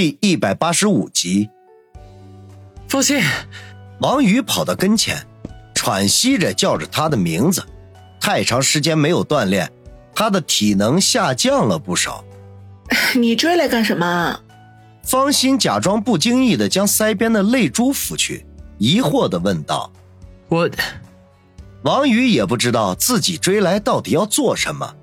第一百八十五集，方心，王宇跑到跟前，喘息着叫着他的名字。太长时间没有锻炼，他的体能下降了不少。你追来干什么？方心假装不经意的将腮边的泪珠拂去，疑惑的问道：“我……”王宇也不知道自己追来到底要做什么，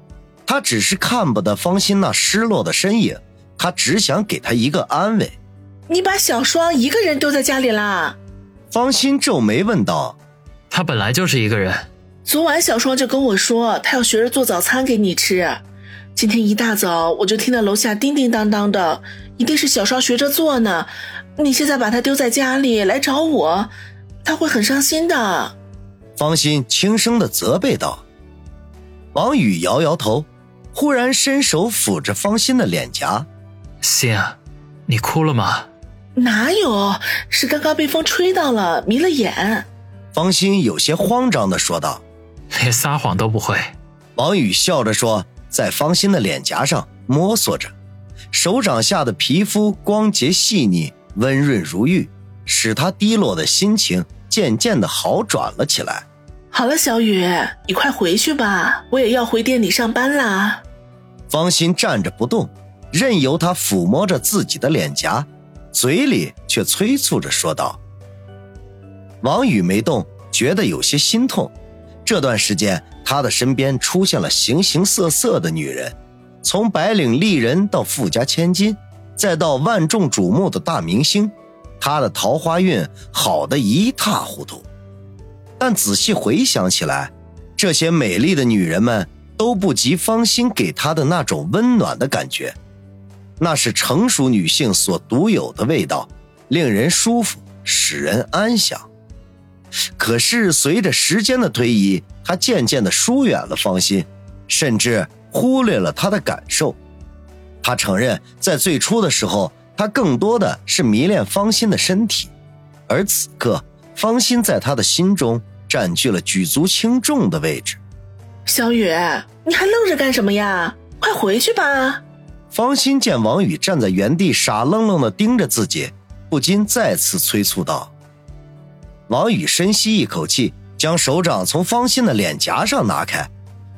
他只是看不得方心那失落的身影。他只想给他一个安慰。你把小双一个人丢在家里啦？方心皱眉问道。他本来就是一个人。昨晚小双就跟我说，他要学着做早餐给你吃。今天一大早我就听到楼下叮叮当当的，一定是小双学着做呢。你现在把他丢在家里来找我，他会很伤心的。方心轻声的责备道。王宇摇摇头，忽然伸手抚着方心的脸颊。心啊，你哭了吗？哪有，是刚刚被风吹到了，迷了眼。方心有些慌张的说道：“连撒谎都不会。”王宇笑着说，在方心的脸颊上摸索着，手掌下的皮肤光洁细腻、温润如玉，使他低落的心情渐渐的好转了起来。好了，小雨，你快回去吧，我也要回店里上班啦。方心站着不动。任由他抚摸着自己的脸颊，嘴里却催促着说道：“王宇没动，觉得有些心痛。这段时间，他的身边出现了形形色色的女人，从白领丽人到富家千金，再到万众瞩目的大明星，他的桃花运好的一塌糊涂。但仔细回想起来，这些美丽的女人们都不及方心给他的那种温暖的感觉。”那是成熟女性所独有的味道，令人舒服，使人安详。可是随着时间的推移，他渐渐的疏远了方心，甚至忽略了他的感受。他承认，在最初的时候，他更多的是迷恋方心的身体，而此刻，方心在他的心中占据了举足轻重的位置。小雨，你还愣着干什么呀？快回去吧。方心见王宇站在原地傻愣愣的盯着自己，不禁再次催促道：“王宇，深吸一口气，将手掌从方心的脸颊上拿开，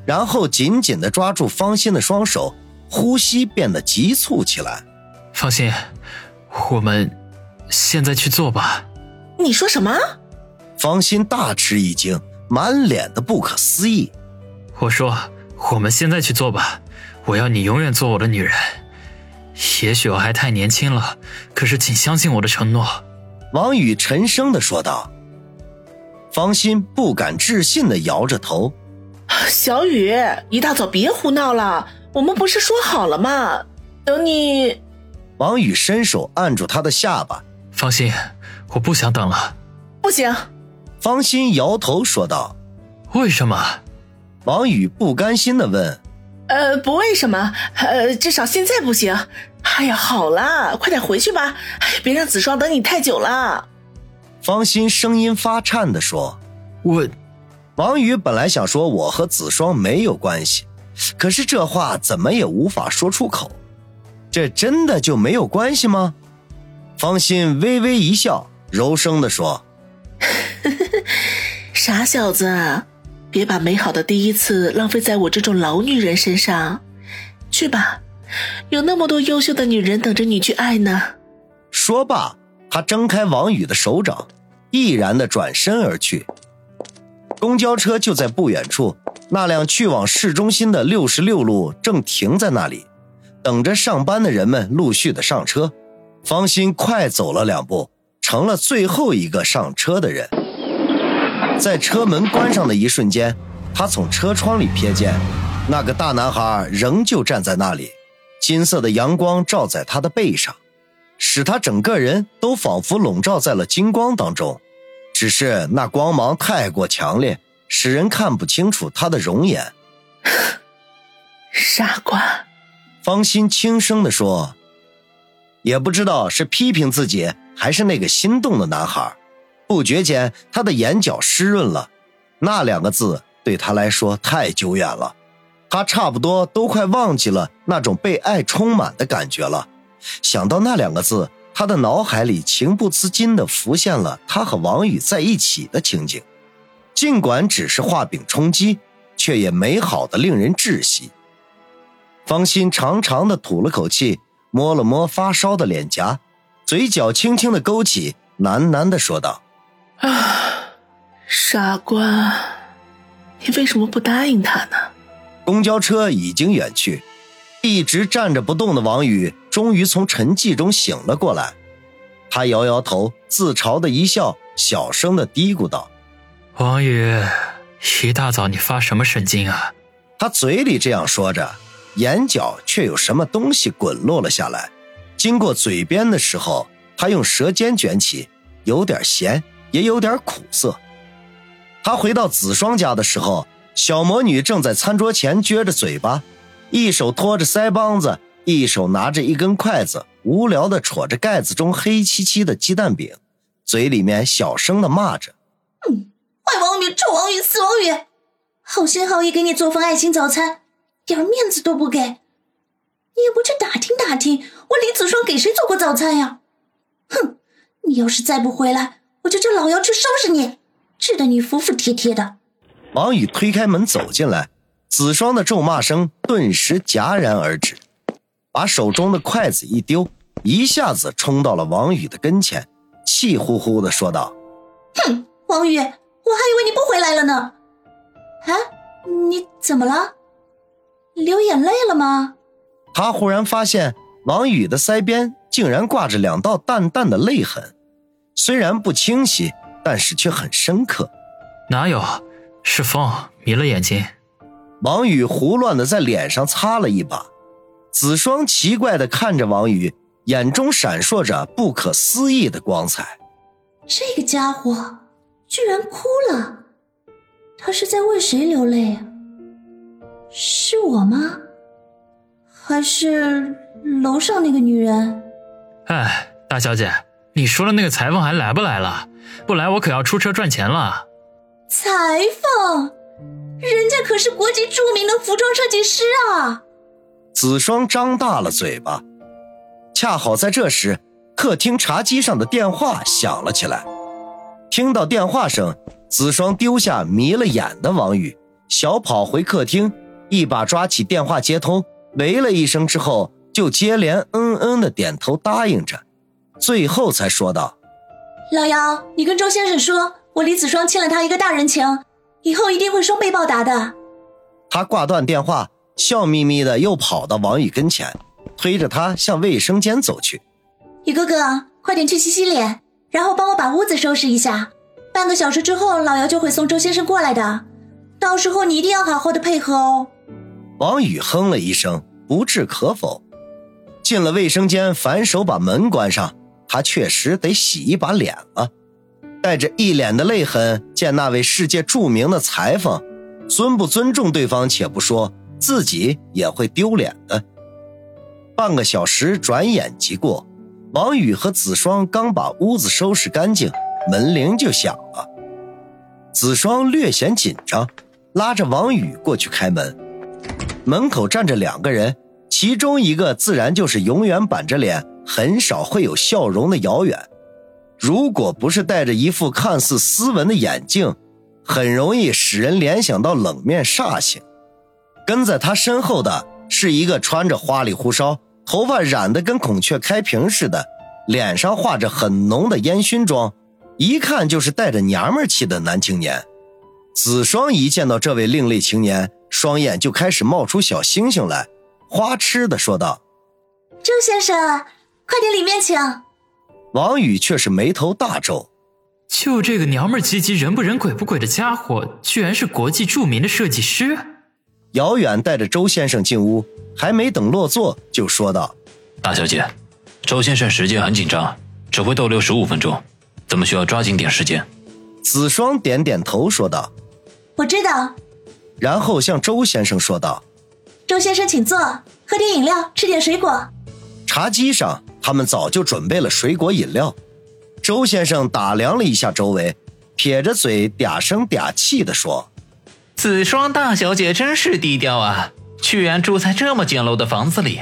然后紧紧的抓住方心的双手，呼吸变得急促起来。方心，我们现在去做吧。”你说什么？方心大吃一惊，满脸的不可思议。我说：“我们现在去做吧。”我要你永远做我的女人。也许我还太年轻了，可是请相信我的承诺。”王宇沉声的说道。方心不敢置信的摇着头：“小雨，一大早别胡闹了，我们不是说好了吗？等你。”王宇伸手按住他的下巴：“方心，我不想等了。”“不行。”方心摇头说道。“为什么？”王宇不甘心的问。呃，不为什么，呃，至少现在不行。哎呀，好啦，快点回去吧，别让子双等你太久了。方心声音发颤的说：“我。”王宇本来想说我和子双没有关系，可是这话怎么也无法说出口。这真的就没有关系吗？方心微微一笑，柔声的说：“傻小子。”别把美好的第一次浪费在我这种老女人身上，去吧，有那么多优秀的女人等着你去爱呢。说罢，他挣开王宇的手掌，毅然的转身而去。公交车就在不远处，那辆去往市中心的六十六路正停在那里，等着上班的人们陆续的上车。方心快走了两步，成了最后一个上车的人。在车门关上的一瞬间，他从车窗里瞥见，那个大男孩仍旧站在那里，金色的阳光照在他的背上，使他整个人都仿佛笼罩在了金光当中。只是那光芒太过强烈，使人看不清楚他的容颜。傻瓜，方心轻声地说，也不知道是批评自己，还是那个心动的男孩。不觉间，他的眼角湿润了，那两个字对他来说太久远了，他差不多都快忘记了那种被爱充满的感觉了。想到那两个字，他的脑海里情不自禁地浮现了他和王宇在一起的情景。尽管只是画饼充饥，却也美好的令人窒息。方心长长的吐了口气，摸了摸发烧的脸颊，嘴角轻轻的勾起，喃喃的说道：“啊，傻瓜，你为什么不答应他呢？”公交车已经远去，一直站着不动的王宇终于从沉寂中醒了过来。他摇摇头，自嘲的一笑，小声的嘀咕道。王宇，一大早你发什么神经啊？他嘴里这样说着，眼角却有什么东西滚落了下来。经过嘴边的时候，他用舌尖卷起，有点咸，也有点苦涩。他回到子双家的时候，小魔女正在餐桌前撅着嘴巴，一手托着腮帮子，一手拿着一根筷子，无聊地戳着盖子中黑漆漆的鸡蛋饼，嘴里面小声地骂着：“嗯。”坏王宇，臭王宇，死王宇！好心好意给你做份爱心早餐，点面子都不给，你也不去打听打听，我李子双给谁做过早餐呀？哼！你要是再不回来，我就叫老妖去收拾你，治得你服服帖帖的。王宇推开门走进来，子双的咒骂声顿时戛然而止，把手中的筷子一丢，一下子冲到了王宇的跟前，气呼呼的说道：“哼，王宇！”我还以为你不回来了呢，啊，你怎么了？流眼泪了吗？他忽然发现王宇的腮边竟然挂着两道淡淡的泪痕，虽然不清晰，但是却很深刻。哪有？是风迷了眼睛。王宇胡乱的在脸上擦了一把，子双奇怪的看着王宇，眼中闪烁着不可思议的光彩。这个家伙。居然哭了，他是在为谁流泪啊？是我吗？还是楼上那个女人？哎，大小姐，你说的那个裁缝还来不来了？不来，我可要出车赚钱了。裁缝，人家可是国际著名的服装设计师啊！子双张大了嘴巴，恰好在这时，客厅茶几上的电话响了起来。听到电话声，子双丢下迷了眼的王宇，小跑回客厅，一把抓起电话接通，喂了一声之后，就接连嗯嗯的点头答应着，最后才说道：“老姚，你跟周先生说，我李子双欠了他一个大人情，以后一定会双倍报答的。”他挂断电话，笑眯眯的又跑到王宇跟前，推着他向卫生间走去：“宇哥哥，快点去洗洗脸。”然后帮我把屋子收拾一下，半个小时之后老姚就会送周先生过来的，到时候你一定要好好的配合哦。王宇哼了一声，不置可否。进了卫生间，反手把门关上。他确实得洗一把脸了，带着一脸的泪痕见那位世界著名的裁缝，尊不尊重对方且不说，自己也会丢脸的。半个小时转眼即过。王宇和子双刚把屋子收拾干净，门铃就响了。子双略显紧张，拉着王宇过去开门。门口站着两个人，其中一个自然就是永远板着脸、很少会有笑容的姚远。如果不是戴着一副看似斯文的眼镜，很容易使人联想到冷面煞星。跟在他身后的是一个穿着花里胡哨。头发染得跟孔雀开屏似的，脸上画着很浓的烟熏妆，一看就是带着娘们气的男青年。子双一见到这位另类青年，双眼就开始冒出小星星来，花痴的说道：“周先生，快点里面请。”王宇却是眉头大皱，就这个娘们唧唧、人不人鬼不鬼的家伙，居然是国际著名的设计师。姚远带着周先生进屋。还没等落座，就说道：“大小姐，周先生时间很紧张，只会逗留十五分钟，咱们需要抓紧点时间。”子双点点头说道：“我知道。”然后向周先生说道：“周先生，请坐，喝点饮料，吃点水果。”茶几上，他们早就准备了水果饮料。周先生打量了一下周围，撇着嘴嗲声嗲气地说：“子双大小姐真是低调啊。”居然住在这么简陋的房子里，